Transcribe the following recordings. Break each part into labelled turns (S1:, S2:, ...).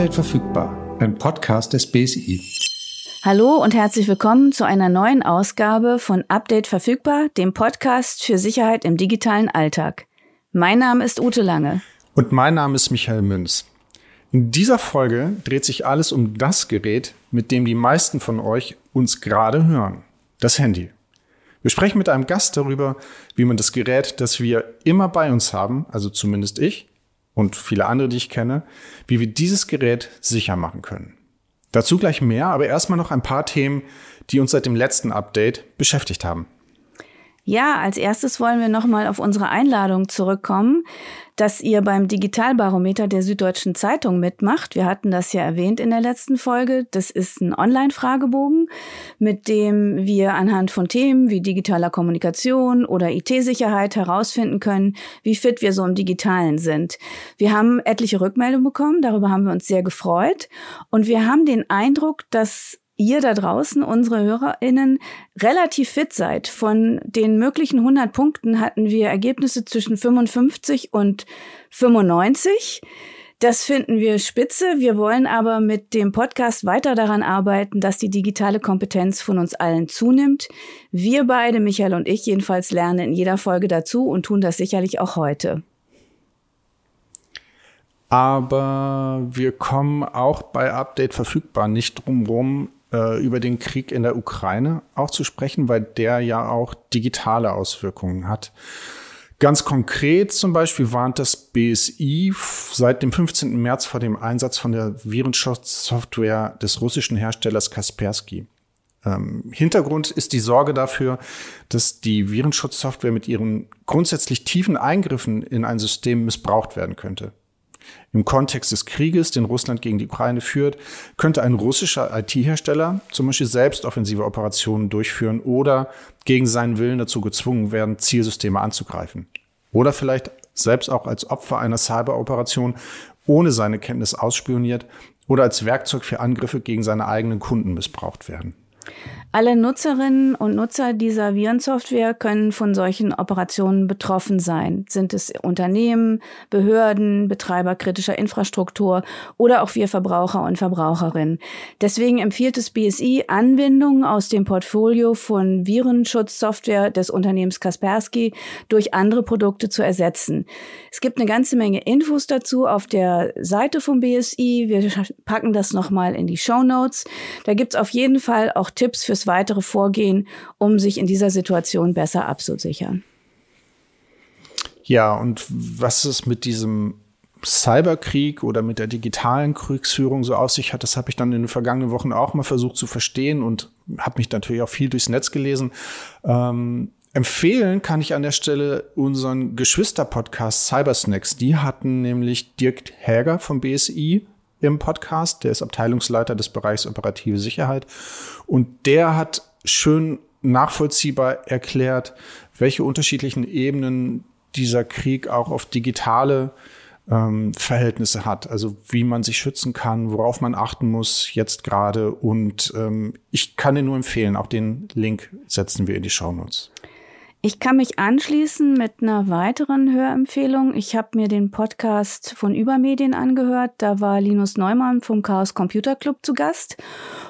S1: Update verfügbar, ein Podcast des BSI.
S2: Hallo und herzlich willkommen zu einer neuen Ausgabe von Update verfügbar, dem Podcast für Sicherheit im digitalen Alltag. Mein Name ist Ute Lange.
S1: Und mein Name ist Michael Münz. In dieser Folge dreht sich alles um das Gerät, mit dem die meisten von euch uns gerade hören. Das Handy. Wir sprechen mit einem Gast darüber, wie man das Gerät, das wir immer bei uns haben, also zumindest ich und viele andere, die ich kenne, wie wir dieses Gerät sicher machen können. Dazu gleich mehr, aber erstmal noch ein paar Themen, die uns seit dem letzten Update beschäftigt haben.
S2: Ja, als erstes wollen wir nochmal auf unsere Einladung zurückkommen, dass ihr beim Digitalbarometer der Süddeutschen Zeitung mitmacht. Wir hatten das ja erwähnt in der letzten Folge. Das ist ein Online-Fragebogen, mit dem wir anhand von Themen wie digitaler Kommunikation oder IT-Sicherheit herausfinden können, wie fit wir so im Digitalen sind. Wir haben etliche Rückmeldungen bekommen, darüber haben wir uns sehr gefreut. Und wir haben den Eindruck, dass ihr da draußen, unsere HörerInnen, relativ fit seid. Von den möglichen 100 Punkten hatten wir Ergebnisse zwischen 55 und 95. Das finden wir spitze. Wir wollen aber mit dem Podcast weiter daran arbeiten, dass die digitale Kompetenz von uns allen zunimmt. Wir beide, Michael und ich jedenfalls, lernen in jeder Folge dazu und tun das sicherlich auch heute.
S1: Aber wir kommen auch bei Update verfügbar nicht drum rum, äh, über den Krieg in der Ukraine auch zu sprechen, weil der ja auch digitale Auswirkungen hat. Ganz konkret zum Beispiel warnt das BSI seit dem 15. März vor dem Einsatz von der Virenschutzsoftware des russischen Herstellers Kaspersky. Ähm, Hintergrund ist die Sorge dafür, dass die Virenschutzsoftware mit ihren grundsätzlich tiefen Eingriffen in ein System missbraucht werden könnte. Im Kontext des Krieges, den Russland gegen die Ukraine führt, könnte ein russischer IT-Hersteller zum Beispiel selbst offensive Operationen durchführen oder gegen seinen Willen dazu gezwungen werden, Zielsysteme anzugreifen. Oder vielleicht selbst auch als Opfer einer Cyberoperation ohne seine Kenntnis ausspioniert oder als Werkzeug für Angriffe gegen seine eigenen Kunden missbraucht werden.
S2: Alle Nutzerinnen und Nutzer dieser Virensoftware können von solchen Operationen betroffen sein. Sind es Unternehmen, Behörden, Betreiber kritischer Infrastruktur oder auch wir Verbraucher und Verbraucherinnen. Deswegen empfiehlt es BSI, Anwendungen aus dem Portfolio von Virenschutzsoftware des Unternehmens Kaspersky durch andere Produkte zu ersetzen. Es gibt eine ganze Menge Infos dazu auf der Seite vom BSI. Wir packen das nochmal in die Show Notes. Da gibt's auf jeden Fall auch Tipps fürs weitere Vorgehen, um sich in dieser Situation besser abzusichern.
S1: Ja, und was es mit diesem Cyberkrieg oder mit der digitalen Kriegsführung so auf sich hat, das habe ich dann in den vergangenen Wochen auch mal versucht zu verstehen und habe mich natürlich auch viel durchs Netz gelesen. Ähm, empfehlen kann ich an der Stelle unseren Geschwister-Podcast Cybersnacks. Die hatten nämlich Dirk Häger vom BSI im Podcast. Der ist Abteilungsleiter des Bereichs operative Sicherheit. Und der hat schön nachvollziehbar erklärt, welche unterschiedlichen Ebenen dieser Krieg auch auf digitale ähm, Verhältnisse hat. Also wie man sich schützen kann, worauf man achten muss jetzt gerade. Und ähm, ich kann dir nur empfehlen, auch den Link setzen wir in die Show Notes.
S2: Ich kann mich anschließen mit einer weiteren Hörempfehlung. Ich habe mir den Podcast von Übermedien angehört. Da war Linus Neumann vom Chaos Computer Club zu Gast.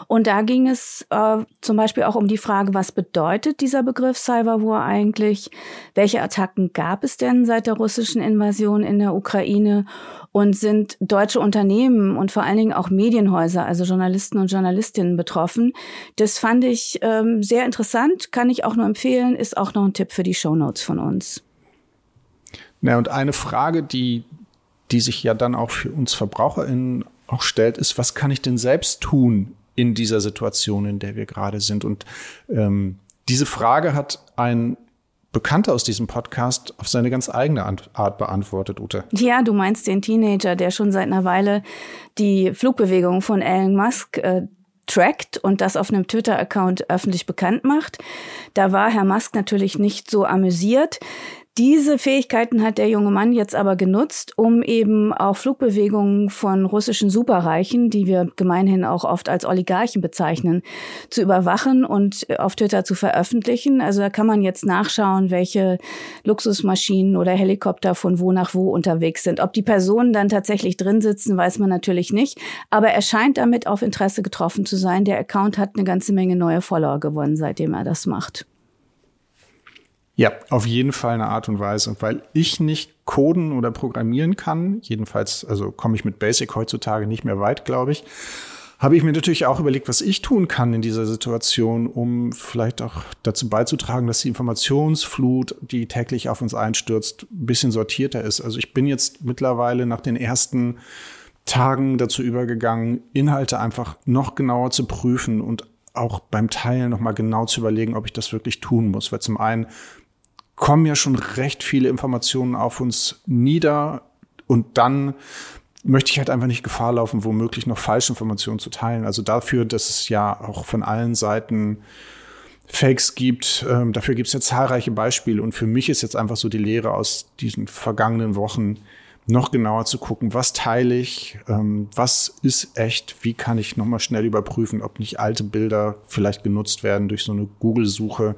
S2: Und da ging es äh, zum Beispiel auch um die Frage, was bedeutet dieser Begriff Cyberwar eigentlich? Welche Attacken gab es denn seit der russischen Invasion in der Ukraine? Und sind deutsche Unternehmen und vor allen Dingen auch Medienhäuser, also Journalisten und Journalistinnen betroffen? Das fand ich ähm, sehr interessant, kann ich auch nur empfehlen, ist auch noch ein Tipp für die Shownotes von uns.
S1: Na, und eine Frage, die, die sich ja dann auch für uns VerbraucherInnen auch stellt, ist, was kann ich denn selbst tun in dieser Situation, in der wir gerade sind? Und ähm, diese Frage hat ein Bekannter aus diesem Podcast auf seine ganz eigene Art beantwortet, Ute.
S2: Ja, du meinst den Teenager, der schon seit einer Weile die Flugbewegung von Elon Musk äh, trackt und das auf einem Twitter-Account öffentlich bekannt macht. Da war Herr Musk natürlich nicht so amüsiert. Diese Fähigkeiten hat der junge Mann jetzt aber genutzt, um eben auch Flugbewegungen von russischen Superreichen, die wir gemeinhin auch oft als Oligarchen bezeichnen, zu überwachen und auf Twitter zu veröffentlichen. Also da kann man jetzt nachschauen, welche Luxusmaschinen oder Helikopter von wo nach wo unterwegs sind. Ob die Personen dann tatsächlich drin sitzen, weiß man natürlich nicht. Aber er scheint damit auf Interesse getroffen zu sein. Der Account hat eine ganze Menge neue Follower gewonnen, seitdem er das macht.
S1: Ja, auf jeden Fall eine Art und Weise. Und weil ich nicht coden oder programmieren kann, jedenfalls, also komme ich mit Basic heutzutage nicht mehr weit, glaube ich, habe ich mir natürlich auch überlegt, was ich tun kann in dieser Situation, um vielleicht auch dazu beizutragen, dass die Informationsflut, die täglich auf uns einstürzt, ein bisschen sortierter ist. Also ich bin jetzt mittlerweile nach den ersten Tagen dazu übergegangen, Inhalte einfach noch genauer zu prüfen und auch beim Teilen noch mal genau zu überlegen, ob ich das wirklich tun muss. Weil zum einen kommen ja schon recht viele Informationen auf uns nieder und dann möchte ich halt einfach nicht Gefahr laufen, womöglich noch falsche Informationen zu teilen. Also dafür, dass es ja auch von allen Seiten Fakes gibt, ähm, dafür gibt es ja zahlreiche Beispiele. Und für mich ist jetzt einfach so die Lehre aus diesen vergangenen Wochen, noch genauer zu gucken, was teile ich, ähm, was ist echt, wie kann ich nochmal schnell überprüfen, ob nicht alte Bilder vielleicht genutzt werden durch so eine Google-Suche.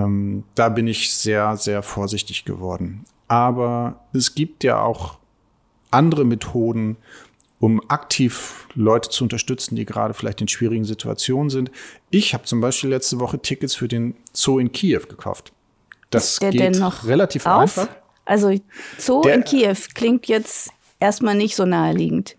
S1: Ähm, da bin ich sehr, sehr vorsichtig geworden. Aber es gibt ja auch andere Methoden, um aktiv Leute zu unterstützen, die gerade vielleicht in schwierigen Situationen sind. Ich habe zum Beispiel letzte Woche Tickets für den Zoo in Kiew gekauft. Das geht relativ auf? einfach.
S2: Also Zoo Der, in Kiew klingt jetzt erstmal nicht so naheliegend.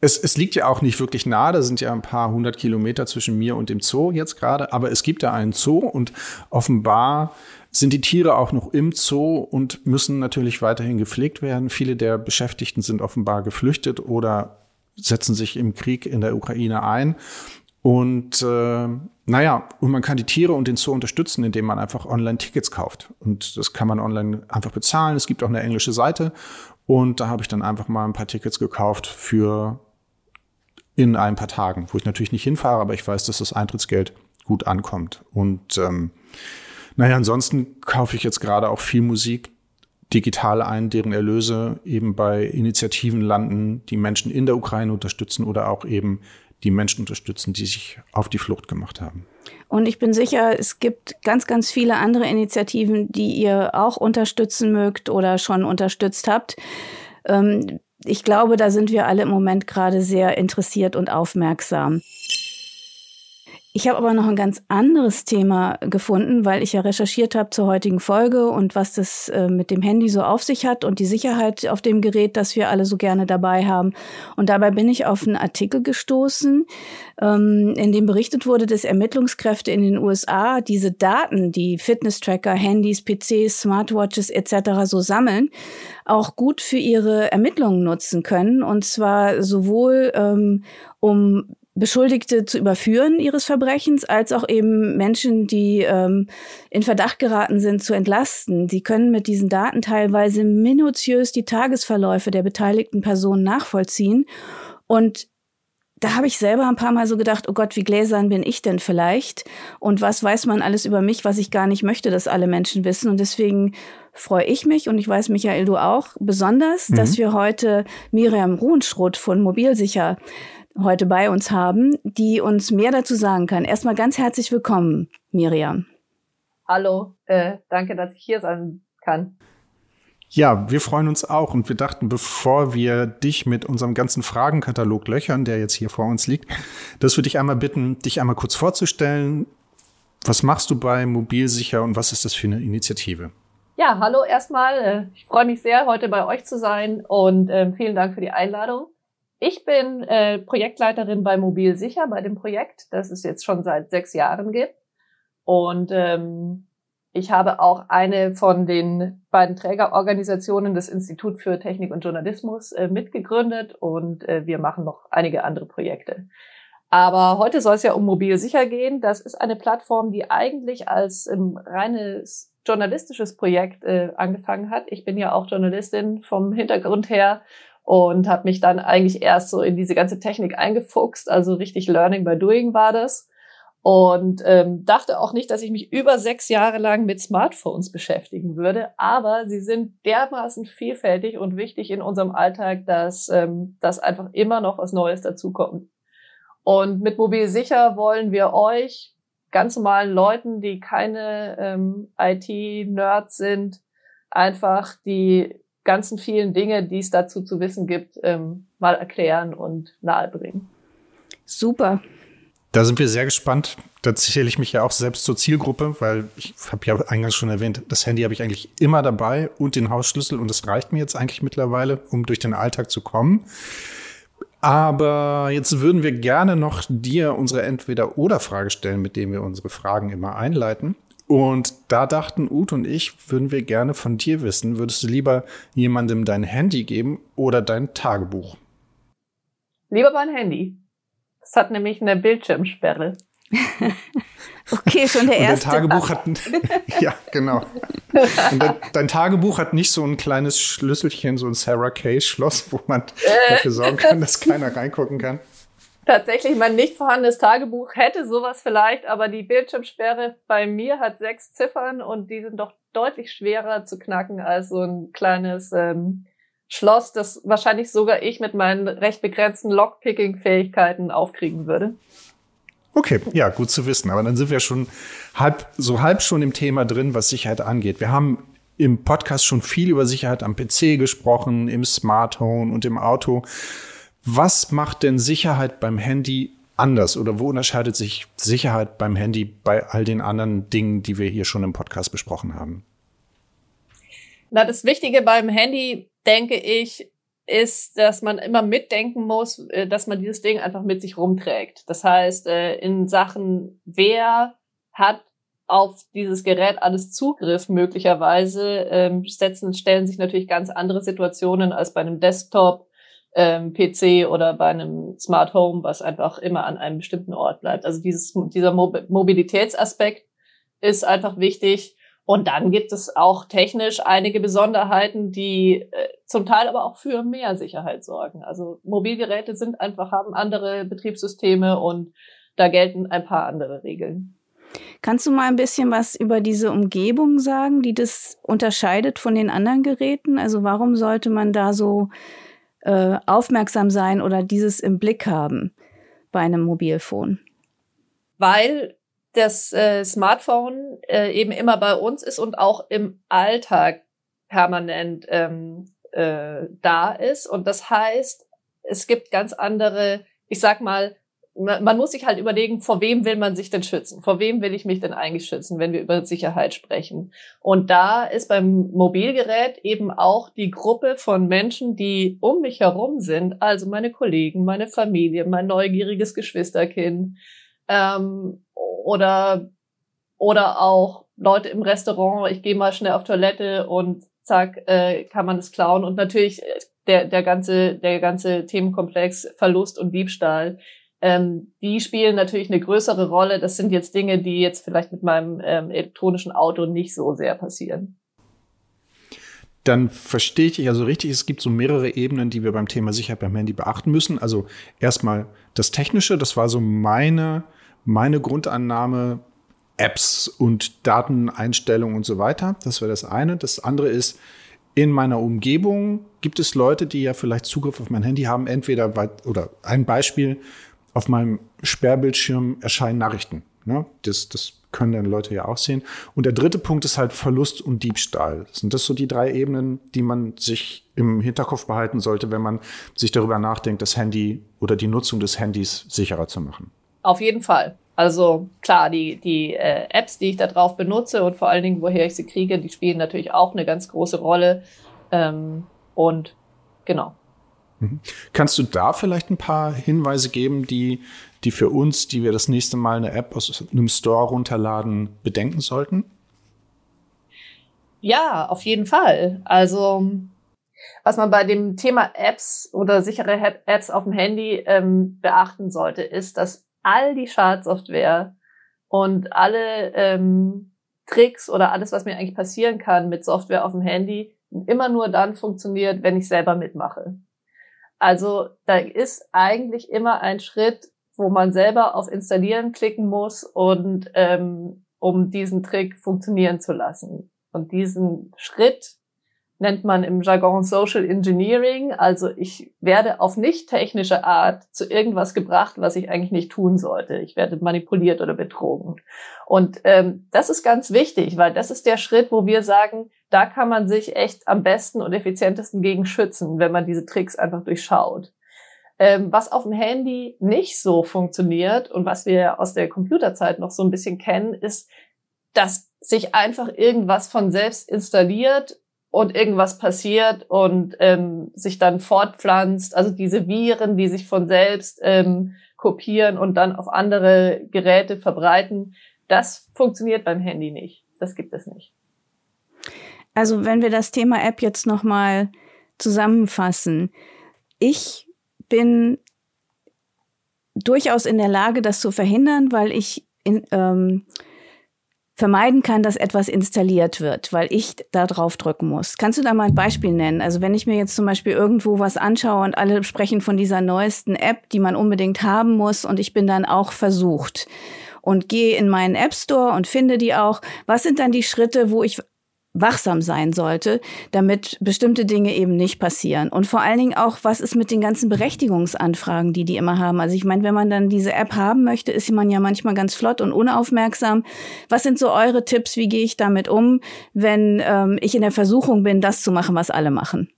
S1: Es, es liegt ja auch nicht wirklich nahe, da sind ja ein paar hundert Kilometer zwischen mir und dem Zoo jetzt gerade, aber es gibt ja einen Zoo und offenbar sind die Tiere auch noch im Zoo und müssen natürlich weiterhin gepflegt werden. Viele der Beschäftigten sind offenbar geflüchtet oder setzen sich im Krieg in der Ukraine ein. Und äh, naja, und man kann die Tiere und den Zoo unterstützen, indem man einfach online Tickets kauft. Und das kann man online einfach bezahlen. Es gibt auch eine englische Seite. Und da habe ich dann einfach mal ein paar Tickets gekauft für in ein paar Tagen, wo ich natürlich nicht hinfahre, aber ich weiß, dass das Eintrittsgeld gut ankommt. Und ähm, naja, ansonsten kaufe ich jetzt gerade auch viel Musik digital ein, deren Erlöse eben bei Initiativen landen, die Menschen in der Ukraine unterstützen oder auch eben die Menschen unterstützen, die sich auf die Flucht gemacht haben.
S2: Und ich bin sicher, es gibt ganz, ganz viele andere Initiativen, die ihr auch unterstützen mögt oder schon unterstützt habt. Ähm, ich glaube, da sind wir alle im Moment gerade sehr interessiert und aufmerksam. Ich habe aber noch ein ganz anderes Thema gefunden, weil ich ja recherchiert habe zur heutigen Folge und was das äh, mit dem Handy so auf sich hat und die Sicherheit auf dem Gerät, das wir alle so gerne dabei haben. Und dabei bin ich auf einen Artikel gestoßen, ähm, in dem berichtet wurde, dass Ermittlungskräfte in den USA diese Daten, die Fitness-Tracker, Handys, PCs, Smartwatches etc. so sammeln, auch gut für ihre Ermittlungen nutzen können. Und zwar sowohl ähm, um Beschuldigte zu überführen ihres Verbrechens, als auch eben Menschen, die ähm, in Verdacht geraten sind, zu entlasten. Sie können mit diesen Daten teilweise minutiös die Tagesverläufe der beteiligten Personen nachvollziehen. Und da habe ich selber ein paar Mal so gedacht, oh Gott, wie gläsern bin ich denn vielleicht? Und was weiß man alles über mich, was ich gar nicht möchte, dass alle Menschen wissen? Und deswegen freue ich mich und ich weiß, Michael, du auch besonders, mhm. dass wir heute Miriam Ruhenschroth von Mobilsicher heute bei uns haben, die uns mehr dazu sagen kann. Erstmal ganz herzlich willkommen, Miriam.
S3: Hallo, äh, danke, dass ich hier sein kann.
S1: Ja, wir freuen uns auch und wir dachten, bevor wir dich mit unserem ganzen Fragenkatalog löchern, der jetzt hier vor uns liegt, dass wir dich einmal bitten, dich einmal kurz vorzustellen. Was machst du bei Mobilsicher und was ist das für eine Initiative?
S3: Ja, hallo erstmal. Äh, ich freue mich sehr, heute bei euch zu sein und äh, vielen Dank für die Einladung. Ich bin äh, Projektleiterin bei Mobil Sicher, bei dem Projekt, das es jetzt schon seit sechs Jahren gibt. Und ähm, ich habe auch eine von den beiden Trägerorganisationen des Institut für Technik und Journalismus äh, mitgegründet und äh, wir machen noch einige andere Projekte. Aber heute soll es ja um Mobil Sicher gehen. Das ist eine Plattform, die eigentlich als ähm, reines journalistisches Projekt äh, angefangen hat. Ich bin ja auch Journalistin vom Hintergrund her und habe mich dann eigentlich erst so in diese ganze Technik eingefuchst. Also richtig Learning by Doing war das. und ähm, dachte auch nicht, dass ich mich über sechs Jahre lang mit Smartphones beschäftigen würde. Aber sie sind dermaßen vielfältig und wichtig in unserem Alltag, dass ähm, das einfach immer noch was Neues dazukommt. Und mit Mobil sicher wollen wir euch ganz normalen Leuten, die keine ähm, IT-Nerds sind, einfach die ganzen vielen Dinge, die es dazu zu wissen gibt, ähm, mal erklären und nahebringen.
S2: Super.
S1: Da sind wir sehr gespannt. Da zähle ich mich ja auch selbst zur Zielgruppe, weil ich habe ja eingangs schon erwähnt, das Handy habe ich eigentlich immer dabei und den Hausschlüssel und das reicht mir jetzt eigentlich mittlerweile, um durch den Alltag zu kommen. Aber jetzt würden wir gerne noch dir unsere Entweder-Oder-Frage stellen, mit dem wir unsere Fragen immer einleiten. Und da dachten Ute und ich, würden wir gerne von dir wissen, würdest du lieber jemandem dein Handy geben oder dein Tagebuch?
S3: Lieber mein Handy. Es hat nämlich eine Bildschirmsperre.
S2: okay, schon der erste.
S1: Und dein Tagebuch hat, ja, genau. Und dein, dein, Tagebuch hat nicht so ein kleines Schlüsselchen, so ein Sarah Case Schloss, wo man äh. dafür sorgen kann, dass keiner reingucken kann.
S3: Tatsächlich, mein nicht vorhandenes Tagebuch hätte sowas vielleicht, aber die Bildschirmsperre bei mir hat sechs Ziffern und die sind doch deutlich schwerer zu knacken als so ein kleines ähm, Schloss, das wahrscheinlich sogar ich mit meinen recht begrenzten Lockpicking-Fähigkeiten aufkriegen würde.
S1: Okay, ja, gut zu wissen. Aber dann sind wir schon halb, so halb schon im Thema drin, was Sicherheit angeht. Wir haben im Podcast schon viel über Sicherheit am PC gesprochen, im Smart Home und im Auto. Was macht denn Sicherheit beim Handy anders oder wo unterscheidet sich Sicherheit beim Handy bei all den anderen Dingen, die wir hier schon im Podcast besprochen haben?
S3: Na, das Wichtige beim Handy denke ich, ist, dass man immer mitdenken muss, äh, dass man dieses Ding einfach mit sich rumträgt. Das heißt, äh, in Sachen, wer hat auf dieses Gerät alles Zugriff möglicherweise, ähm, setzen, stellen sich natürlich ganz andere Situationen als bei einem Desktop, ähm, PC oder bei einem Smart Home, was einfach immer an einem bestimmten Ort bleibt. Also dieses, dieser Mobilitätsaspekt ist einfach wichtig. Und dann gibt es auch technisch einige Besonderheiten, die äh, zum Teil aber auch für mehr Sicherheit sorgen. Also Mobilgeräte sind einfach, haben andere Betriebssysteme und da gelten ein paar andere Regeln.
S2: Kannst du mal ein bisschen was über diese Umgebung sagen, die das unterscheidet von den anderen Geräten? Also warum sollte man da so äh, aufmerksam sein oder dieses im Blick haben bei einem Mobilfon?
S3: Weil das äh, Smartphone äh, eben immer bei uns ist und auch im Alltag permanent ähm, äh, da ist. Und das heißt, es gibt ganz andere, ich sag mal, man muss sich halt überlegen, vor wem will man sich denn schützen? Vor wem will ich mich denn eigentlich schützen, wenn wir über Sicherheit sprechen? Und da ist beim Mobilgerät eben auch die Gruppe von Menschen, die um mich herum sind, also meine Kollegen, meine Familie, mein neugieriges Geschwisterkind, ähm, oder, oder auch Leute im Restaurant, ich gehe mal schnell auf Toilette und zack, äh, kann man es klauen. Und natürlich äh, der, der, ganze, der ganze Themenkomplex Verlust und Diebstahl, ähm, die spielen natürlich eine größere Rolle. Das sind jetzt Dinge, die jetzt vielleicht mit meinem ähm, elektronischen Auto nicht so sehr passieren.
S1: Dann verstehe ich dich also richtig, es gibt so mehrere Ebenen, die wir beim Thema Sicherheit beim Handy beachten müssen. Also erstmal das Technische, das war so meine meine Grundannahme, Apps und Dateneinstellungen und so weiter. Das wäre das eine. Das andere ist, in meiner Umgebung gibt es Leute, die ja vielleicht Zugriff auf mein Handy haben. Entweder, weil, oder ein Beispiel, auf meinem Sperrbildschirm erscheinen Nachrichten. Ne? Das, das können dann Leute ja auch sehen. Und der dritte Punkt ist halt Verlust und Diebstahl. Sind das so die drei Ebenen, die man sich im Hinterkopf behalten sollte, wenn man sich darüber nachdenkt, das Handy oder die Nutzung des Handys sicherer zu machen?
S3: Auf jeden Fall. Also klar, die, die äh, Apps, die ich da drauf benutze und vor allen Dingen, woher ich sie kriege, die spielen natürlich auch eine ganz große Rolle. Ähm, und genau.
S1: Mhm. Kannst du da vielleicht ein paar Hinweise geben, die, die für uns, die wir das nächste Mal eine App aus einem Store runterladen, bedenken sollten?
S3: Ja, auf jeden Fall. Also was man bei dem Thema Apps oder sichere Apps auf dem Handy ähm, beachten sollte, ist, dass all die Schadsoftware und alle ähm, Tricks oder alles, was mir eigentlich passieren kann mit Software auf dem Handy, immer nur dann funktioniert, wenn ich selber mitmache. Also da ist eigentlich immer ein Schritt wo man selber auf Installieren klicken muss und ähm, um diesen Trick funktionieren zu lassen. Und diesen Schritt nennt man im Jargon Social Engineering. Also ich werde auf nicht technische Art zu irgendwas gebracht, was ich eigentlich nicht tun sollte. Ich werde manipuliert oder betrogen. Und ähm, das ist ganz wichtig, weil das ist der Schritt, wo wir sagen, da kann man sich echt am besten und effizientesten gegen schützen, wenn man diese Tricks einfach durchschaut. Ähm, was auf dem Handy nicht so funktioniert und was wir aus der Computerzeit noch so ein bisschen kennen, ist, dass sich einfach irgendwas von selbst installiert und irgendwas passiert und ähm, sich dann fortpflanzt. Also diese Viren, die sich von selbst ähm, kopieren und dann auf andere Geräte verbreiten, das funktioniert beim Handy nicht. Das gibt es nicht.
S2: Also wenn wir das Thema App jetzt nochmal zusammenfassen. Ich bin durchaus in der Lage, das zu verhindern, weil ich in, ähm, vermeiden kann, dass etwas installiert wird, weil ich da drauf drücken muss. Kannst du da mal ein Beispiel nennen? Also wenn ich mir jetzt zum Beispiel irgendwo was anschaue und alle sprechen von dieser neuesten App, die man unbedingt haben muss und ich bin dann auch versucht und gehe in meinen App Store und finde die auch. Was sind dann die Schritte, wo ich wachsam sein sollte, damit bestimmte Dinge eben nicht passieren. Und vor allen Dingen auch, was ist mit den ganzen Berechtigungsanfragen, die die immer haben. Also ich meine, wenn man dann diese App haben möchte, ist man ja manchmal ganz flott und unaufmerksam. Was sind so eure Tipps? Wie gehe ich damit um, wenn ähm, ich in der Versuchung bin, das zu machen, was alle machen?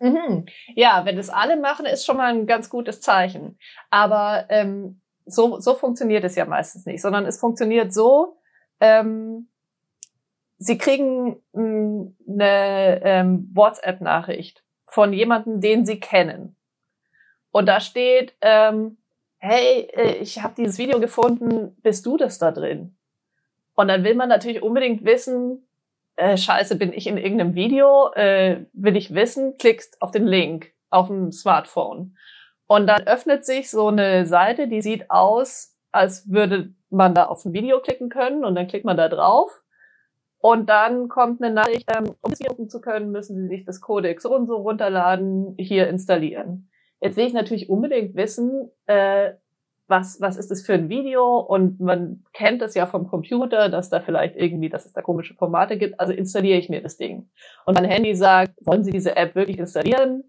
S3: Mhm. Ja, wenn es alle machen, ist schon mal ein ganz gutes Zeichen. Aber ähm, so, so funktioniert es ja meistens nicht, sondern es funktioniert so, ähm, Sie kriegen hm, eine ähm, WhatsApp-Nachricht von jemandem, den Sie kennen. Und da steht, ähm, hey, äh, ich habe dieses Video gefunden, bist du das da drin? Und dann will man natürlich unbedingt wissen, äh, scheiße, bin ich in irgendeinem Video, äh, will ich wissen, klickst auf den Link auf dem Smartphone. Und dann öffnet sich so eine Seite, die sieht aus, als würde man da auf ein Video klicken können und dann klickt man da drauf. Und dann kommt eine Nachricht, ähm, um es gucken zu können, müssen Sie sich das Codex so und so runterladen, hier installieren. Jetzt will ich natürlich unbedingt wissen, äh, was, was ist das für ein Video? Und man kennt das ja vom Computer, dass da vielleicht irgendwie, dass es da komische Formate gibt. Also installiere ich mir das Ding. Und mein Handy sagt, wollen Sie diese App wirklich installieren?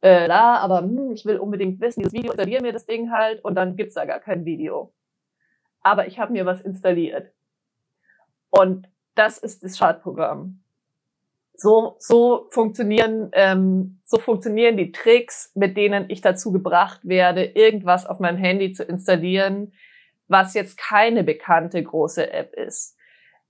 S3: Äh, da, aber hm, ich will unbedingt wissen, dieses Video, installiere mir das Ding halt und dann gibt's da gar kein Video. Aber ich habe mir was installiert. Und das ist das Schadprogramm. So, so funktionieren, ähm, so funktionieren die Tricks, mit denen ich dazu gebracht werde, irgendwas auf meinem Handy zu installieren, was jetzt keine bekannte große App ist.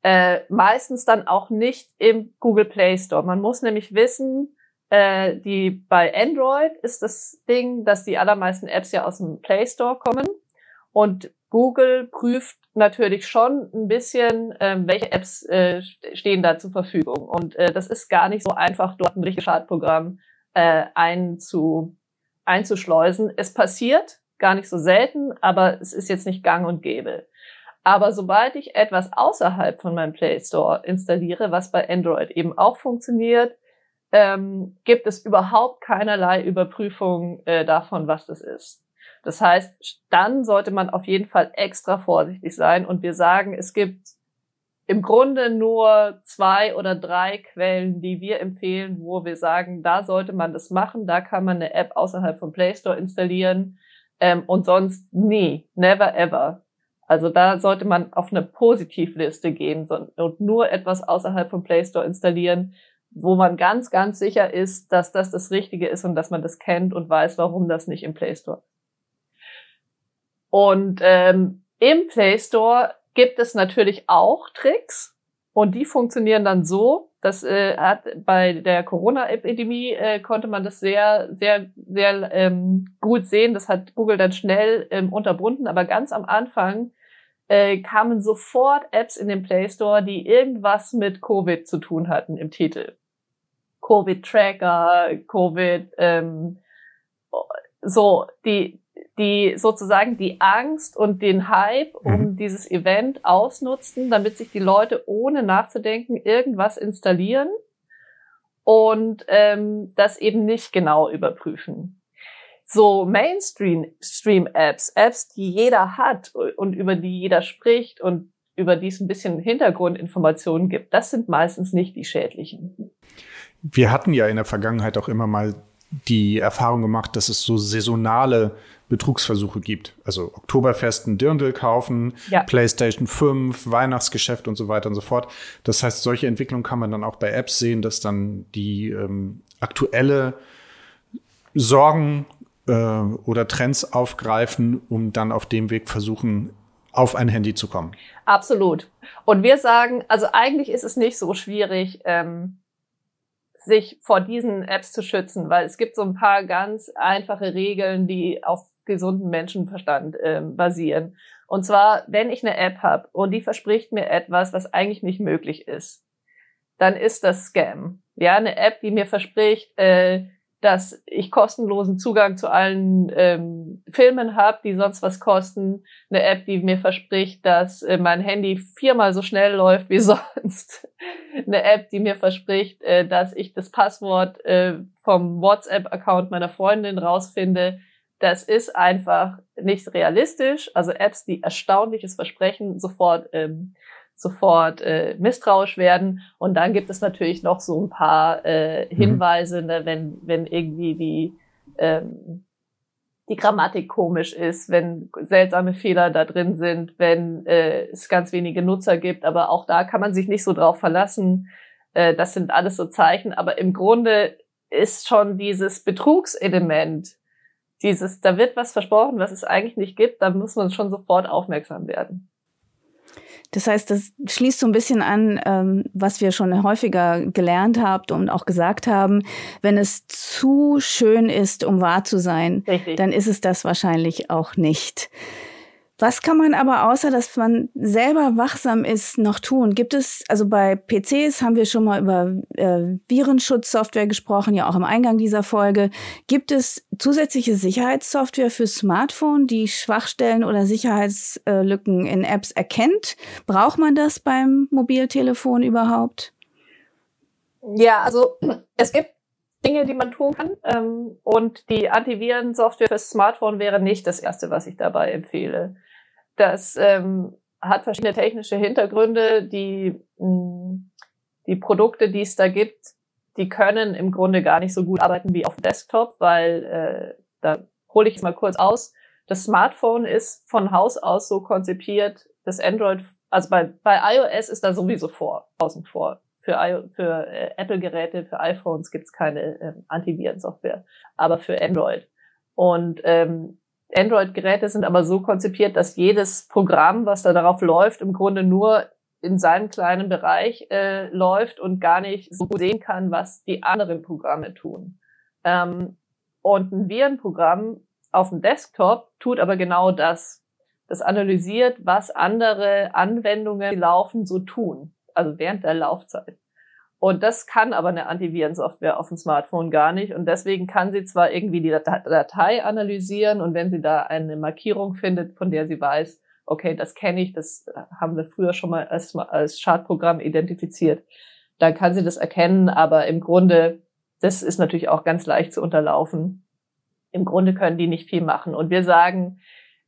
S3: Äh, meistens dann auch nicht im Google Play Store. Man muss nämlich wissen, äh, die bei Android ist das Ding, dass die allermeisten Apps ja aus dem Play Store kommen und Google prüft natürlich schon ein bisschen, ähm, welche Apps äh, stehen da zur Verfügung. Und äh, das ist gar nicht so einfach, dort ein richtiges Schadprogramm äh, einzu, einzuschleusen. Es passiert gar nicht so selten, aber es ist jetzt nicht gang und gäbe. Aber sobald ich etwas außerhalb von meinem Play Store installiere, was bei Android eben auch funktioniert, ähm, gibt es überhaupt keinerlei Überprüfung äh, davon, was das ist. Das heißt, dann sollte man auf jeden Fall extra vorsichtig sein. Und wir sagen, es gibt im Grunde nur zwei oder drei Quellen, die wir empfehlen, wo wir sagen, da sollte man das machen, da kann man eine App außerhalb vom Play Store installieren ähm, und sonst nie, never ever. Also da sollte man auf eine Positivliste gehen und nur etwas außerhalb vom Play Store installieren, wo man ganz, ganz sicher ist, dass das das Richtige ist und dass man das kennt und weiß, warum das nicht im Play Store ist. Und ähm, im Play Store gibt es natürlich auch Tricks und die funktionieren dann so, das äh, hat bei der Corona-Epidemie äh, konnte man das sehr, sehr, sehr ähm, gut sehen. Das hat Google dann schnell ähm, unterbunden, aber ganz am Anfang äh, kamen sofort Apps in den Play Store, die irgendwas mit Covid zu tun hatten im Titel. Covid-Tracker, Covid, ähm, so, die, die sozusagen die Angst und den Hype um mhm. dieses Event ausnutzten, damit sich die Leute ohne nachzudenken irgendwas installieren und ähm, das eben nicht genau überprüfen. so Mainstream-Apps, Apps, die jeder hat und über die jeder spricht und über die es ein bisschen Hintergrundinformationen gibt, das sind meistens nicht die schädlichen.
S1: Wir hatten ja in der Vergangenheit auch immer mal die Erfahrung gemacht, dass es so saisonale Betrugsversuche gibt. Also Oktoberfest ein Dirndl kaufen, ja. PlayStation 5, Weihnachtsgeschäft und so weiter und so fort. Das heißt, solche Entwicklungen kann man dann auch bei Apps sehen, dass dann die ähm, aktuelle Sorgen äh, oder Trends aufgreifen, um dann auf dem Weg versuchen, auf ein Handy zu kommen.
S3: Absolut. Und wir sagen, also eigentlich ist es nicht so schwierig, ähm, sich vor diesen Apps zu schützen, weil es gibt so ein paar ganz einfache Regeln, die auf gesunden Menschenverstand ähm, basieren. Und zwar, wenn ich eine App habe und die verspricht mir etwas, was eigentlich nicht möglich ist, dann ist das Scam. Ja, eine App, die mir verspricht, äh, dass ich kostenlosen Zugang zu allen ähm, Filmen habe, die sonst was kosten. Eine App, die mir verspricht, dass äh, mein Handy viermal so schnell läuft wie sonst. Eine App, die mir verspricht, äh, dass ich das Passwort äh, vom WhatsApp-Account meiner Freundin rausfinde. Das ist einfach nicht realistisch. Also Apps, die erstaunliches versprechen, sofort ähm, sofort äh, misstrauisch werden. Und dann gibt es natürlich noch so ein paar äh, mhm. Hinweise, mhm. ne, wenn, wenn irgendwie die, ähm, die Grammatik komisch ist, wenn seltsame Fehler da drin sind, wenn äh, es ganz wenige Nutzer gibt. Aber auch da kann man sich nicht so drauf verlassen. Äh, das sind alles so Zeichen. Aber im Grunde ist schon dieses Betrugselement, dieses, da wird was versprochen, was es eigentlich nicht gibt, da muss man schon sofort aufmerksam werden.
S2: Das heißt, das schließt so ein bisschen an, ähm, was wir schon häufiger gelernt habt und auch gesagt haben. Wenn es zu schön ist, um wahr zu sein, Richtig. dann ist es das wahrscheinlich auch nicht. Was kann man aber außer, dass man selber wachsam ist, noch tun? Gibt es, also bei PCs haben wir schon mal über äh, Virenschutzsoftware gesprochen, ja auch im Eingang dieser Folge. Gibt es zusätzliche Sicherheitssoftware für Smartphone, die Schwachstellen oder Sicherheitslücken in Apps erkennt? Braucht man das beim Mobiltelefon überhaupt?
S3: Ja, also es gibt Dinge, die man tun kann. Ähm, und die Antivirensoftware fürs Smartphone wäre nicht das erste, was ich dabei empfehle. Das ähm, hat verschiedene technische Hintergründe. Die, mh, mm, die Produkte, die es da gibt, die können im Grunde gar nicht so gut arbeiten wie auf Desktop, weil äh, da hole ich es mal kurz aus. Das Smartphone ist von Haus aus so konzipiert, das Android, also bei, bei iOS ist da sowieso vor, außen vor. Für, für äh, Apple-Geräte, für iPhones gibt's keine äh, Antivirensoftware, aber für Android. Und ähm, Android-Geräte sind aber so konzipiert, dass jedes Programm, was da darauf läuft, im Grunde nur in seinem kleinen Bereich äh, läuft und gar nicht so sehen kann, was die anderen Programme tun. Ähm, und ein Virenprogramm auf dem Desktop tut aber genau das. Das analysiert, was andere Anwendungen, die laufen, so tun. Also während der Laufzeit. Und das kann aber eine Antivirensoftware auf dem Smartphone gar nicht. Und deswegen kann sie zwar irgendwie die Datei analysieren und wenn sie da eine Markierung findet, von der sie weiß, okay, das kenne ich, das haben wir früher schon mal als, als Schadprogramm identifiziert, dann kann sie das erkennen. Aber im Grunde, das ist natürlich auch ganz leicht zu unterlaufen. Im Grunde können die nicht viel machen. Und wir sagen,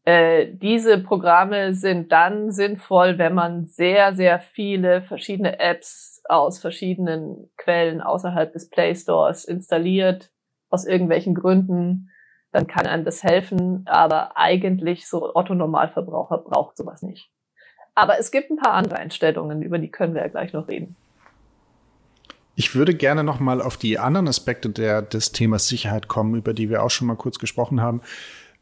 S3: äh, diese Programme sind dann sinnvoll, wenn man sehr, sehr viele verschiedene Apps aus verschiedenen Quellen außerhalb des Play Stores installiert, aus irgendwelchen Gründen. Dann kann einem das helfen, aber eigentlich so Otto Normalverbraucher braucht sowas nicht. Aber es gibt ein paar andere Einstellungen, über die können wir ja gleich noch reden.
S1: Ich würde gerne noch mal auf die anderen Aspekte der, des Themas Sicherheit kommen, über die wir auch schon mal kurz gesprochen haben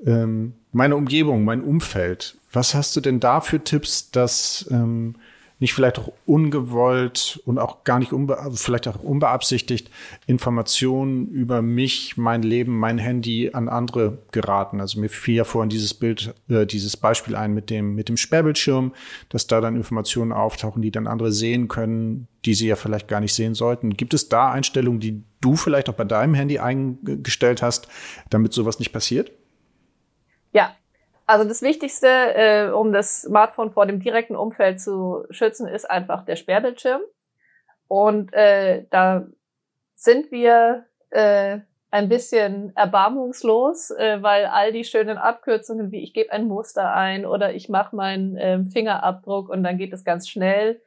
S1: ähm, meine Umgebung, mein Umfeld. Was hast du denn da für Tipps, dass ähm, nicht vielleicht auch ungewollt und auch gar nicht unbe vielleicht auch unbeabsichtigt Informationen über mich, mein Leben, mein Handy an andere geraten. Also mir fiel ja vorhin dieses Bild, äh, dieses Beispiel ein mit dem mit dem Sperrbildschirm, dass da dann Informationen auftauchen, die dann andere sehen können, die sie ja vielleicht gar nicht sehen sollten. Gibt es da Einstellungen, die du vielleicht auch bei deinem Handy eingestellt hast, damit sowas nicht passiert?
S3: Also das Wichtigste, äh, um das Smartphone vor dem direkten Umfeld zu schützen, ist einfach der Sperrbildschirm. Und äh, da sind wir äh, ein bisschen erbarmungslos, äh, weil all die schönen Abkürzungen wie ich gebe ein Muster ein oder ich mache meinen äh, Fingerabdruck und dann geht es ganz schnell,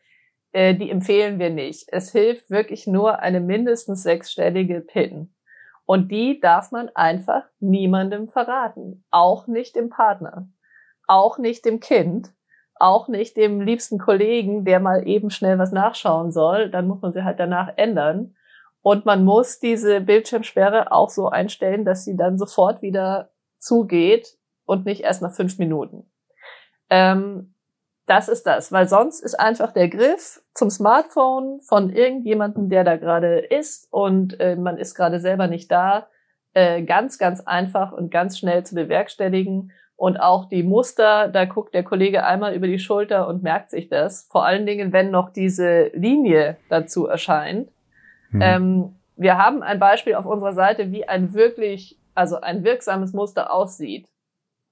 S3: äh, die empfehlen wir nicht. Es hilft wirklich nur eine mindestens sechsstellige PIN. Und die darf man einfach niemandem verraten. Auch nicht dem Partner. Auch nicht dem Kind. Auch nicht dem liebsten Kollegen, der mal eben schnell was nachschauen soll. Dann muss man sie halt danach ändern. Und man muss diese Bildschirmsperre auch so einstellen, dass sie dann sofort wieder zugeht und nicht erst nach fünf Minuten. Ähm, das ist das, weil sonst ist einfach der Griff zum Smartphone von irgendjemandem, der da gerade ist und äh, man ist gerade selber nicht da, äh, ganz, ganz einfach und ganz schnell zu bewerkstelligen. Und auch die Muster, da guckt der Kollege einmal über die Schulter und merkt sich das. Vor allen Dingen, wenn noch diese Linie dazu erscheint. Mhm. Ähm, wir haben ein Beispiel auf unserer Seite, wie ein wirklich, also ein wirksames Muster aussieht.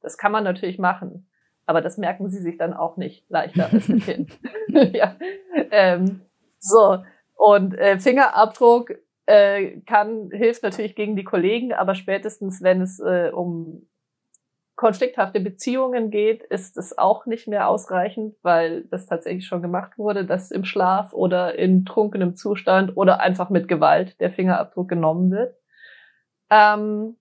S3: Das kann man natürlich machen, aber das merken Sie sich dann auch nicht leichter als ein Kind. ja. Ähm, so und äh, Fingerabdruck äh, kann hilft natürlich gegen die Kollegen, aber spätestens wenn es äh, um konflikthafte Beziehungen geht, ist es auch nicht mehr ausreichend, weil das tatsächlich schon gemacht wurde, dass im Schlaf oder in trunkenem Zustand oder einfach mit Gewalt der Fingerabdruck genommen wird. Ähm,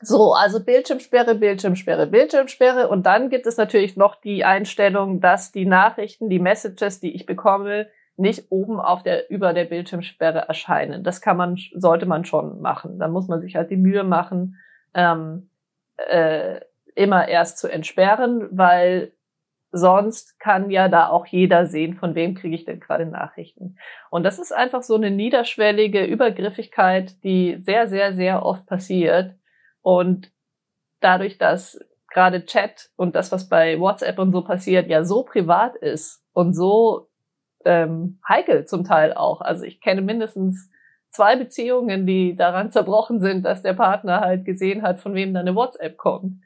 S3: so, also Bildschirmsperre, Bildschirmsperre, Bildschirmsperre. Und dann gibt es natürlich noch die Einstellung, dass die Nachrichten, die Messages, die ich bekomme, nicht oben auf der, über der Bildschirmsperre erscheinen. Das kann man, sollte man schon machen. Da muss man sich halt die Mühe machen, ähm, äh, immer erst zu entsperren, weil sonst kann ja da auch jeder sehen, von wem kriege ich denn gerade Nachrichten. Und das ist einfach so eine niederschwellige Übergriffigkeit, die sehr, sehr, sehr oft passiert. Und dadurch, dass gerade Chat und das, was bei WhatsApp und so passiert, ja so privat ist und so ähm, heikel zum Teil auch. Also ich kenne mindestens zwei Beziehungen, die daran zerbrochen sind, dass der Partner halt gesehen hat, von wem da eine WhatsApp kommt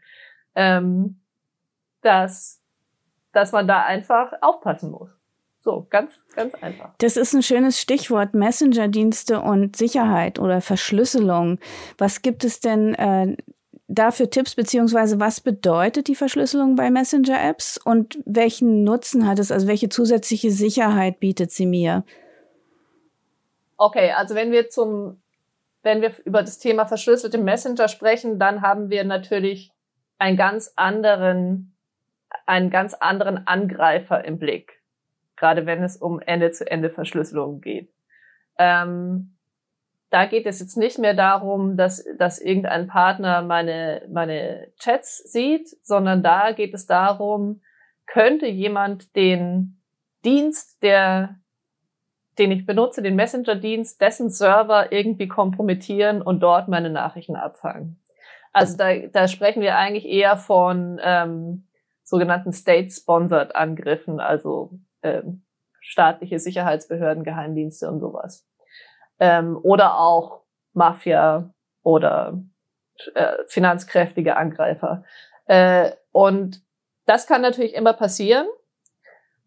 S3: ähm, dass, dass man da einfach aufpassen muss. So, ganz, ganz einfach.
S2: Das ist ein schönes Stichwort, Messenger-Dienste und Sicherheit oder Verschlüsselung. Was gibt es denn äh, da für Tipps, beziehungsweise was bedeutet die Verschlüsselung bei Messenger-Apps und welchen Nutzen hat es, also welche zusätzliche Sicherheit bietet sie mir?
S3: Okay, also wenn wir zum, wenn wir über das Thema verschlüsselte Messenger sprechen, dann haben wir natürlich einen ganz anderen, einen ganz anderen Angreifer im Blick. Gerade wenn es um Ende-zu-Ende-Verschlüsselung geht. Ähm, da geht es jetzt nicht mehr darum, dass, dass irgendein Partner meine, meine Chats sieht, sondern da geht es darum, könnte jemand den Dienst, der, den ich benutze, den Messenger-Dienst, dessen Server irgendwie kompromittieren und dort meine Nachrichten abfangen. Also da, da sprechen wir eigentlich eher von ähm, sogenannten State-Sponsored Angriffen, also ähm, staatliche Sicherheitsbehörden, Geheimdienste und sowas. Ähm, oder auch Mafia oder äh, finanzkräftige Angreifer. Äh, und das kann natürlich immer passieren.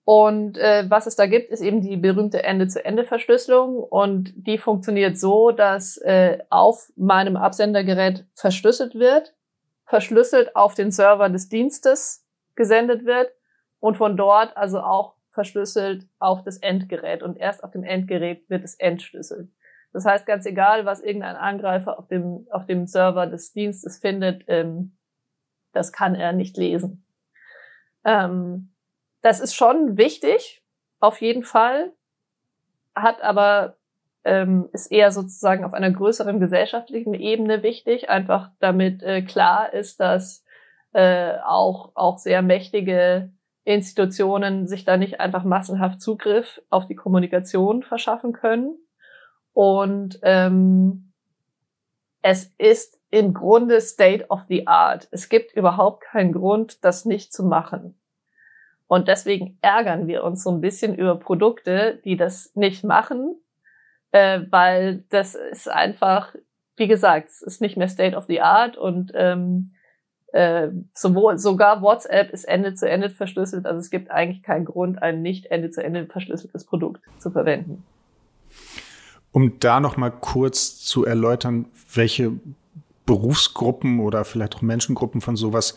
S3: Und äh, was es da gibt, ist eben die berühmte Ende-zu-Ende-Verschlüsselung. Und die funktioniert so, dass äh, auf meinem Absendergerät verschlüsselt wird, verschlüsselt auf den Server des Dienstes gesendet wird und von dort also auch verschlüsselt auf das Endgerät. Und erst auf dem Endgerät wird es entschlüsselt. Das heißt, ganz egal, was irgendein Angreifer auf dem, auf dem Server des Dienstes findet, ähm, das kann er nicht lesen. Ähm, das ist schon wichtig, auf jeden Fall, hat aber ähm, ist eher sozusagen auf einer größeren gesellschaftlichen Ebene wichtig, einfach damit äh, klar ist, dass äh, auch auch sehr mächtige Institutionen sich da nicht einfach massenhaft Zugriff auf die Kommunikation verschaffen können. Und ähm, es ist im Grunde State of the Art. Es gibt überhaupt keinen Grund, das nicht zu machen. Und deswegen ärgern wir uns so ein bisschen über Produkte, die das nicht machen, äh, weil das ist einfach, wie gesagt, es ist nicht mehr State of the Art und ähm, äh, sowohl sogar WhatsApp ist Ende zu Ende verschlüsselt. Also es gibt eigentlich keinen Grund, ein nicht Ende zu Ende verschlüsseltes Produkt zu verwenden.
S1: Um da noch mal kurz zu erläutern, welche Berufsgruppen oder vielleicht auch Menschengruppen von sowas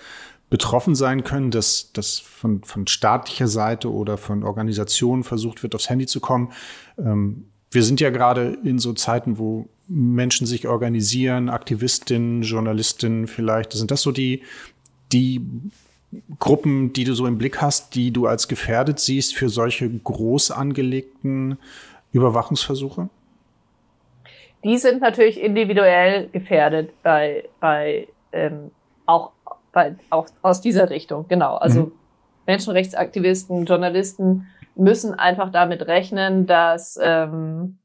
S1: betroffen sein können, dass, dass von, von staatlicher Seite oder von Organisationen versucht wird, aufs Handy zu kommen. Ähm, wir sind ja gerade in so Zeiten, wo Menschen sich organisieren, Aktivistinnen, Journalistinnen vielleicht. Sind das so die, die Gruppen, die du so im Blick hast, die du als gefährdet siehst für solche groß angelegten Überwachungsversuche?
S3: Die sind natürlich individuell gefährdet bei, bei ähm, auch bei, auch aus dieser Richtung, genau. Also mhm. Menschenrechtsaktivisten, Journalisten müssen einfach damit rechnen, dass ähm,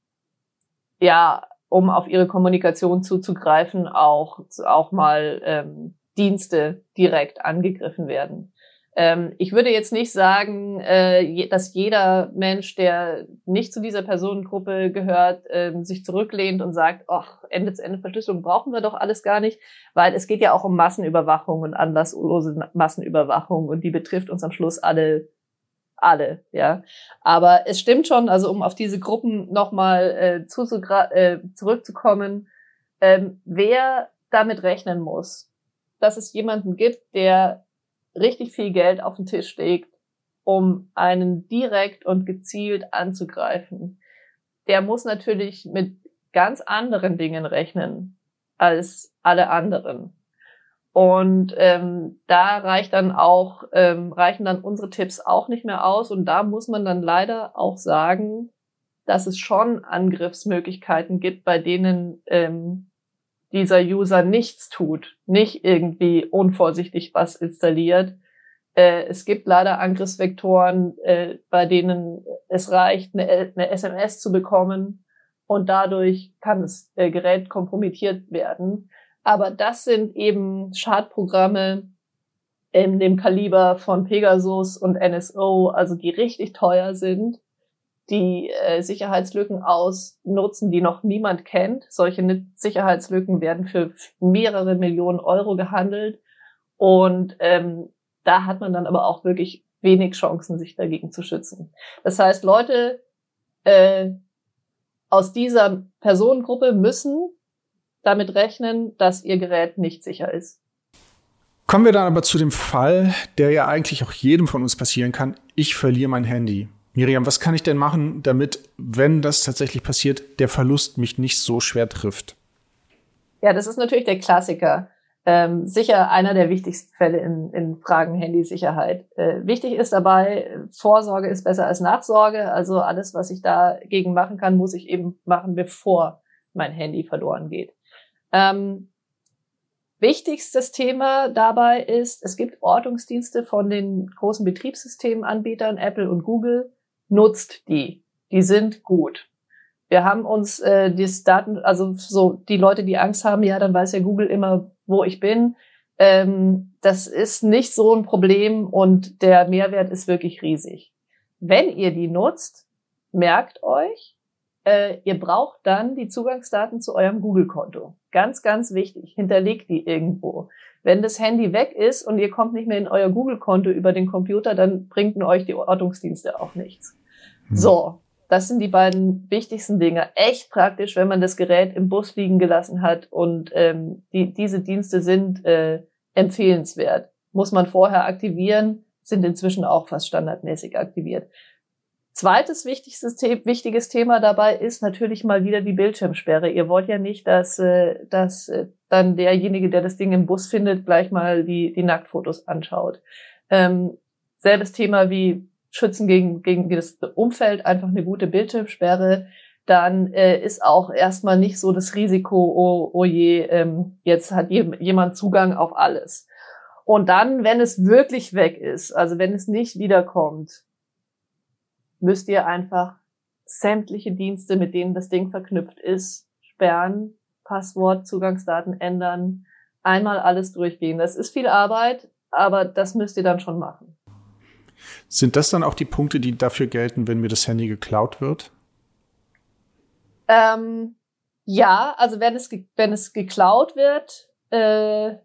S3: ja, um auf ihre Kommunikation zuzugreifen, auch, auch mal ähm, Dienste direkt angegriffen werden. Ähm, ich würde jetzt nicht sagen, äh, dass jeder Mensch, der nicht zu dieser Personengruppe gehört, ähm, sich zurücklehnt und sagt, ach, Ende-zu-Ende-Verschlüsselung brauchen wir doch alles gar nicht, weil es geht ja auch um Massenüberwachung und anlasslose Massenüberwachung und die betrifft uns am Schluss alle alle, ja. Aber es stimmt schon, also um auf diese Gruppen nochmal äh, äh, zurückzukommen, ähm, wer damit rechnen muss, dass es jemanden gibt, der richtig viel Geld auf den Tisch legt, um einen direkt und gezielt anzugreifen, der muss natürlich mit ganz anderen Dingen rechnen als alle anderen. Und ähm, da reicht dann auch, ähm, reichen dann unsere Tipps auch nicht mehr aus. Und da muss man dann leider auch sagen, dass es schon Angriffsmöglichkeiten gibt, bei denen ähm, dieser User nichts tut, nicht irgendwie unvorsichtig was installiert. Äh, es gibt leider Angriffsvektoren, äh, bei denen es reicht, eine, eine, SMS zu bekommen und dadurch kann das äh, Gerät kompromittiert werden. Aber das sind eben Schadprogramme in dem Kaliber von Pegasus und NSO, also die richtig teuer sind die äh, Sicherheitslücken ausnutzen, die noch niemand kennt. Solche Sicherheitslücken werden für mehrere Millionen Euro gehandelt. Und ähm, da hat man dann aber auch wirklich wenig Chancen, sich dagegen zu schützen. Das heißt, Leute äh, aus dieser Personengruppe müssen damit rechnen, dass ihr Gerät nicht sicher ist.
S1: Kommen wir dann aber zu dem Fall, der ja eigentlich auch jedem von uns passieren kann. Ich verliere mein Handy. Miriam, was kann ich denn machen, damit, wenn das tatsächlich passiert, der Verlust mich nicht so schwer trifft?
S3: Ja, das ist natürlich der Klassiker. Ähm, sicher einer der wichtigsten Fälle in, in Fragen Handysicherheit. Äh, wichtig ist dabei, Vorsorge ist besser als Nachsorge. Also alles, was ich dagegen machen kann, muss ich eben machen, bevor mein Handy verloren geht. Ähm, wichtigstes Thema dabei ist, es gibt Ortungsdienste von den großen Betriebssystemanbietern Apple und Google, nutzt die. Die sind gut. Wir haben uns äh, die Daten, also so die Leute, die Angst haben, ja, dann weiß ja Google immer, wo ich bin. Ähm, das ist nicht so ein Problem und der Mehrwert ist wirklich riesig. Wenn ihr die nutzt, merkt euch, äh, ihr braucht dann die Zugangsdaten zu eurem Google-Konto. Ganz, ganz wichtig. Hinterlegt die irgendwo. Wenn das Handy weg ist und ihr kommt nicht mehr in euer Google-Konto über den Computer, dann bringt euch die Ortungsdienste auch nichts. Hm. So, das sind die beiden wichtigsten Dinge. Echt praktisch, wenn man das Gerät im Bus liegen gelassen hat und ähm, die, diese Dienste sind äh, empfehlenswert. Muss man vorher aktivieren, sind inzwischen auch fast standardmäßig aktiviert. Zweites wichtigstes, wichtiges Thema dabei ist natürlich mal wieder die Bildschirmsperre. Ihr wollt ja nicht, dass, äh, dass äh, dann derjenige, der das Ding im Bus findet, gleich mal die, die Nacktfotos anschaut. Ähm, selbes Thema wie schützen gegen, gegen das Umfeld, einfach eine gute Bildschirmsperre, dann äh, ist auch erstmal nicht so das Risiko, oh, oh je, ähm, jetzt hat jemand Zugang auf alles. Und dann, wenn es wirklich weg ist, also wenn es nicht wiederkommt, müsst ihr einfach sämtliche Dienste, mit denen das Ding verknüpft ist, sperren, Passwort, Zugangsdaten ändern, einmal alles durchgehen. Das ist viel Arbeit, aber das müsst ihr dann schon machen.
S1: Sind das dann auch die Punkte, die dafür gelten, wenn mir das Handy geklaut wird?
S3: Ähm, ja, also wenn es, wenn es geklaut wird, äh,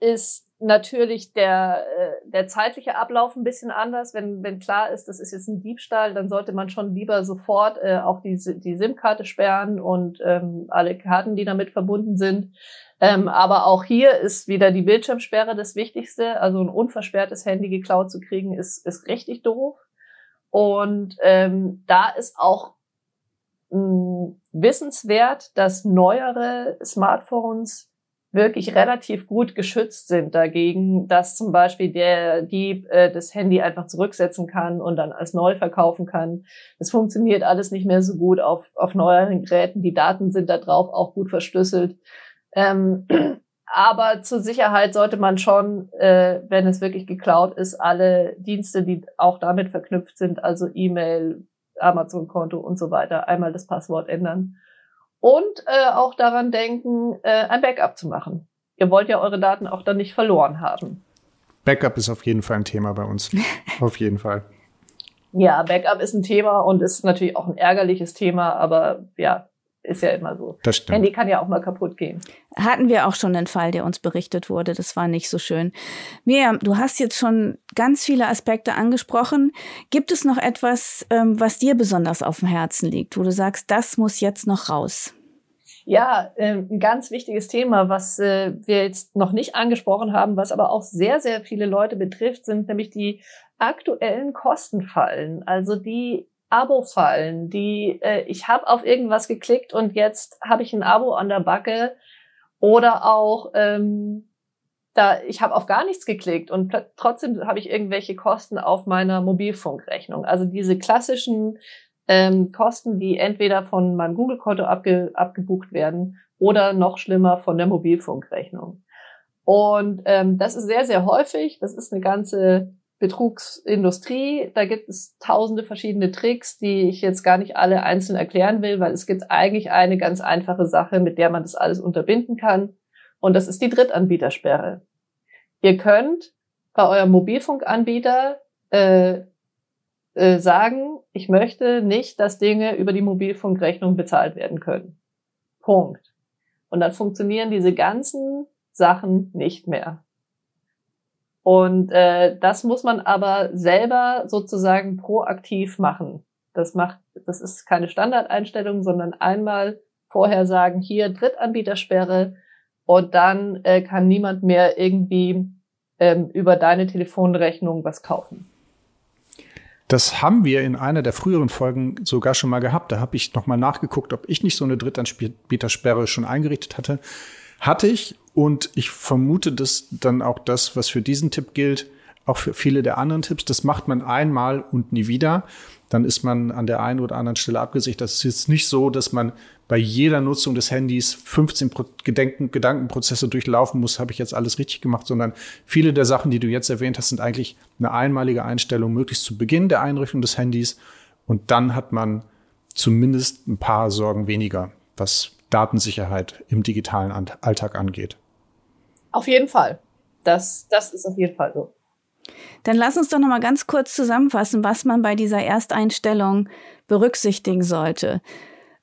S3: ist natürlich der, äh, der zeitliche Ablauf ein bisschen anders. Wenn, wenn klar ist, das ist jetzt ein Diebstahl, dann sollte man schon lieber sofort äh, auch die, die SIM-Karte sperren und ähm, alle Karten, die damit verbunden sind. Ähm, aber auch hier ist wieder die Bildschirmsperre das Wichtigste. Also ein unversperrtes Handy geklaut zu kriegen, ist, ist richtig doof. Und ähm, da ist auch mh, hm, wissenswert, dass neuere Smartphones wirklich relativ gut geschützt sind dagegen, dass zum Beispiel der Dieb äh, das Handy einfach zurücksetzen kann und dann als neu verkaufen kann. Das funktioniert alles nicht mehr so gut auf, auf neueren Geräten. Die Daten sind da drauf auch gut verschlüsselt. Ähm, aber zur Sicherheit sollte man schon, äh, wenn es wirklich geklaut ist, alle Dienste, die auch damit verknüpft sind, also E-Mail, Amazon-Konto und so weiter, einmal das Passwort ändern und äh, auch daran denken, äh, ein Backup zu machen. Ihr wollt ja eure Daten auch dann nicht verloren haben.
S1: Backup ist auf jeden Fall ein Thema bei uns. auf jeden Fall.
S3: Ja, Backup ist ein Thema und ist natürlich auch ein ärgerliches Thema, aber ja, ist ja immer so.
S1: Das stimmt.
S3: Handy kann ja auch mal kaputt gehen.
S2: Hatten wir auch schon einen Fall, der uns berichtet wurde. Das war nicht so schön. Miriam, du hast jetzt schon ganz viele Aspekte angesprochen. Gibt es noch etwas, ähm, was dir besonders auf dem Herzen liegt, wo du sagst, das muss jetzt noch raus?
S3: Ja, äh, ein ganz wichtiges Thema, was äh, wir jetzt noch nicht angesprochen haben, was aber auch sehr, sehr viele Leute betrifft, sind nämlich die aktuellen Kostenfallen. Also die Abo-Fallen, die äh, ich habe auf irgendwas geklickt und jetzt habe ich ein Abo an der Backe oder auch ähm, da ich habe auf gar nichts geklickt und trotzdem habe ich irgendwelche Kosten auf meiner Mobilfunkrechnung. Also diese klassischen ähm, Kosten, die entweder von meinem Google-Konto abge abgebucht werden oder noch schlimmer von der Mobilfunkrechnung. Und ähm, das ist sehr, sehr häufig. Das ist eine ganze Betrugsindustrie. Da gibt es tausende verschiedene Tricks, die ich jetzt gar nicht alle einzeln erklären will, weil es gibt eigentlich eine ganz einfache Sache, mit der man das alles unterbinden kann. Und das ist die Drittanbietersperre. Ihr könnt bei eurem Mobilfunkanbieter äh, äh, sagen, ich möchte nicht, dass Dinge über die Mobilfunkrechnung bezahlt werden können. Punkt. Und dann funktionieren diese ganzen Sachen nicht mehr. Und äh, das muss man aber selber sozusagen proaktiv machen. Das macht, das ist keine Standardeinstellung, sondern einmal vorher sagen, hier Drittanbietersperre und dann äh, kann niemand mehr irgendwie ähm, über deine Telefonrechnung was kaufen.
S1: Das haben wir in einer der früheren Folgen sogar schon mal gehabt. Da habe ich noch mal nachgeguckt, ob ich nicht so eine Drittanbietersperre schon eingerichtet hatte. Hatte ich und ich vermute, dass dann auch das, was für diesen Tipp gilt, auch für viele der anderen Tipps, das macht man einmal und nie wieder. Dann ist man an der einen oder anderen Stelle abgesichert. Das ist jetzt nicht so, dass man bei jeder Nutzung des Handys 15 Gedenken, Gedankenprozesse durchlaufen muss, habe ich jetzt alles richtig gemacht, sondern viele der Sachen, die du jetzt erwähnt hast, sind eigentlich eine einmalige Einstellung, möglichst zu Beginn der Einrichtung des Handys. Und dann hat man zumindest ein paar Sorgen weniger, was Datensicherheit im digitalen Alltag angeht.
S3: Auf jeden Fall. Das, das ist auf jeden Fall so.
S2: Dann lass uns doch noch mal ganz kurz zusammenfassen, was man bei dieser Ersteinstellung berücksichtigen sollte.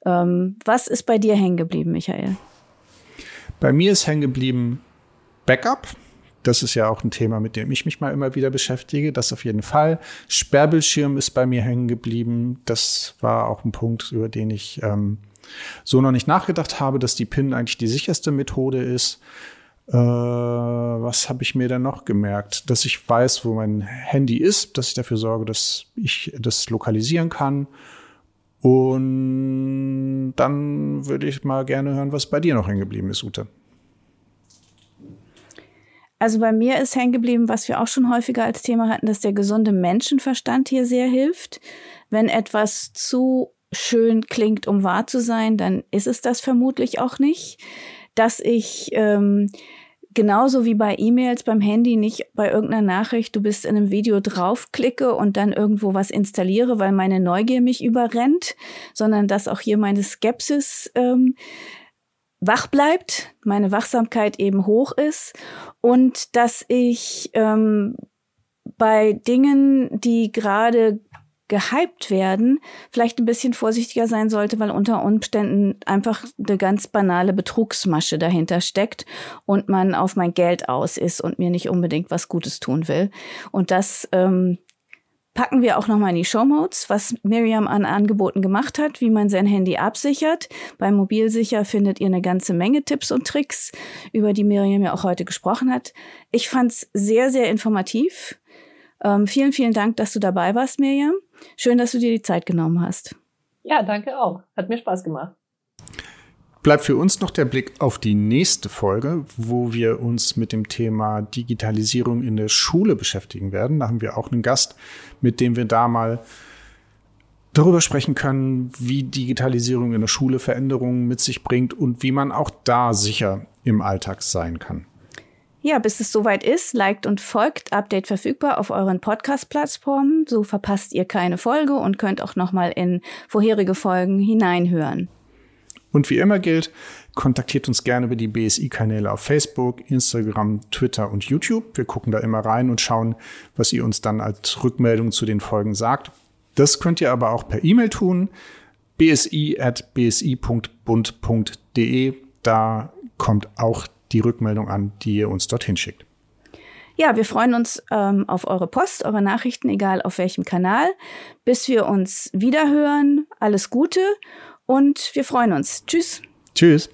S2: Ähm, was ist bei dir hängen geblieben, Michael?
S1: Bei mir ist hängen geblieben Backup. Das ist ja auch ein Thema, mit dem ich mich mal immer wieder beschäftige. Das auf jeden Fall. Sperrbildschirm ist bei mir hängen geblieben. Das war auch ein Punkt, über den ich ähm, so noch nicht nachgedacht habe, dass die PIN eigentlich die sicherste Methode ist. Äh, was habe ich mir denn noch gemerkt? Dass ich weiß, wo mein Handy ist, dass ich dafür sorge, dass ich das lokalisieren kann. Und dann würde ich mal gerne hören, was bei dir noch hängen geblieben ist, Ute.
S2: Also bei mir ist hängen geblieben, was wir auch schon häufiger als Thema hatten, dass der gesunde Menschenverstand hier sehr hilft. Wenn etwas zu schön klingt, um wahr zu sein, dann ist es das vermutlich auch nicht. Dass ich ähm, genauso wie bei E-Mails beim Handy nicht bei irgendeiner Nachricht, du bist in einem Video draufklicke und dann irgendwo was installiere, weil meine Neugier mich überrennt, sondern dass auch hier meine Skepsis ähm, wach bleibt, meine Wachsamkeit eben hoch ist und dass ich ähm, bei Dingen, die gerade gehypt werden, vielleicht ein bisschen vorsichtiger sein sollte, weil unter Umständen einfach eine ganz banale Betrugsmasche dahinter steckt und man auf mein Geld aus ist und mir nicht unbedingt was Gutes tun will. Und das ähm, packen wir auch nochmal in die Show Notes, was Miriam an Angeboten gemacht hat, wie man sein Handy absichert. Bei Mobilsicher findet ihr eine ganze Menge Tipps und Tricks, über die Miriam ja auch heute gesprochen hat. Ich fand's sehr, sehr informativ. Ähm, vielen, vielen Dank, dass du dabei warst, Miriam. Schön, dass du dir die Zeit genommen hast.
S3: Ja, danke auch. Hat mir Spaß gemacht.
S1: Bleibt für uns noch der Blick auf die nächste Folge, wo wir uns mit dem Thema Digitalisierung in der Schule beschäftigen werden. Da haben wir auch einen Gast, mit dem wir da mal darüber sprechen können, wie Digitalisierung in der Schule Veränderungen mit sich bringt und wie man auch da sicher im Alltag sein kann.
S2: Ja, bis es soweit ist, liked und folgt Update verfügbar auf euren Podcast-Plattformen. So verpasst ihr keine Folge und könnt auch nochmal in vorherige Folgen hineinhören.
S1: Und wie immer gilt, kontaktiert uns gerne über die BSI-Kanäle auf Facebook, Instagram, Twitter und YouTube. Wir gucken da immer rein und schauen, was ihr uns dann als Rückmeldung zu den Folgen sagt. Das könnt ihr aber auch per E-Mail tun, bsi.bsi.bund.de. Da kommt auch die Rückmeldung an, die ihr uns dorthin schickt.
S2: Ja, wir freuen uns ähm, auf eure Post, eure Nachrichten, egal auf welchem Kanal. Bis wir uns wiederhören, alles Gute und wir freuen uns. Tschüss.
S1: Tschüss.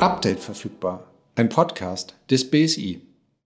S4: Update verfügbar. Ein Podcast des BSI.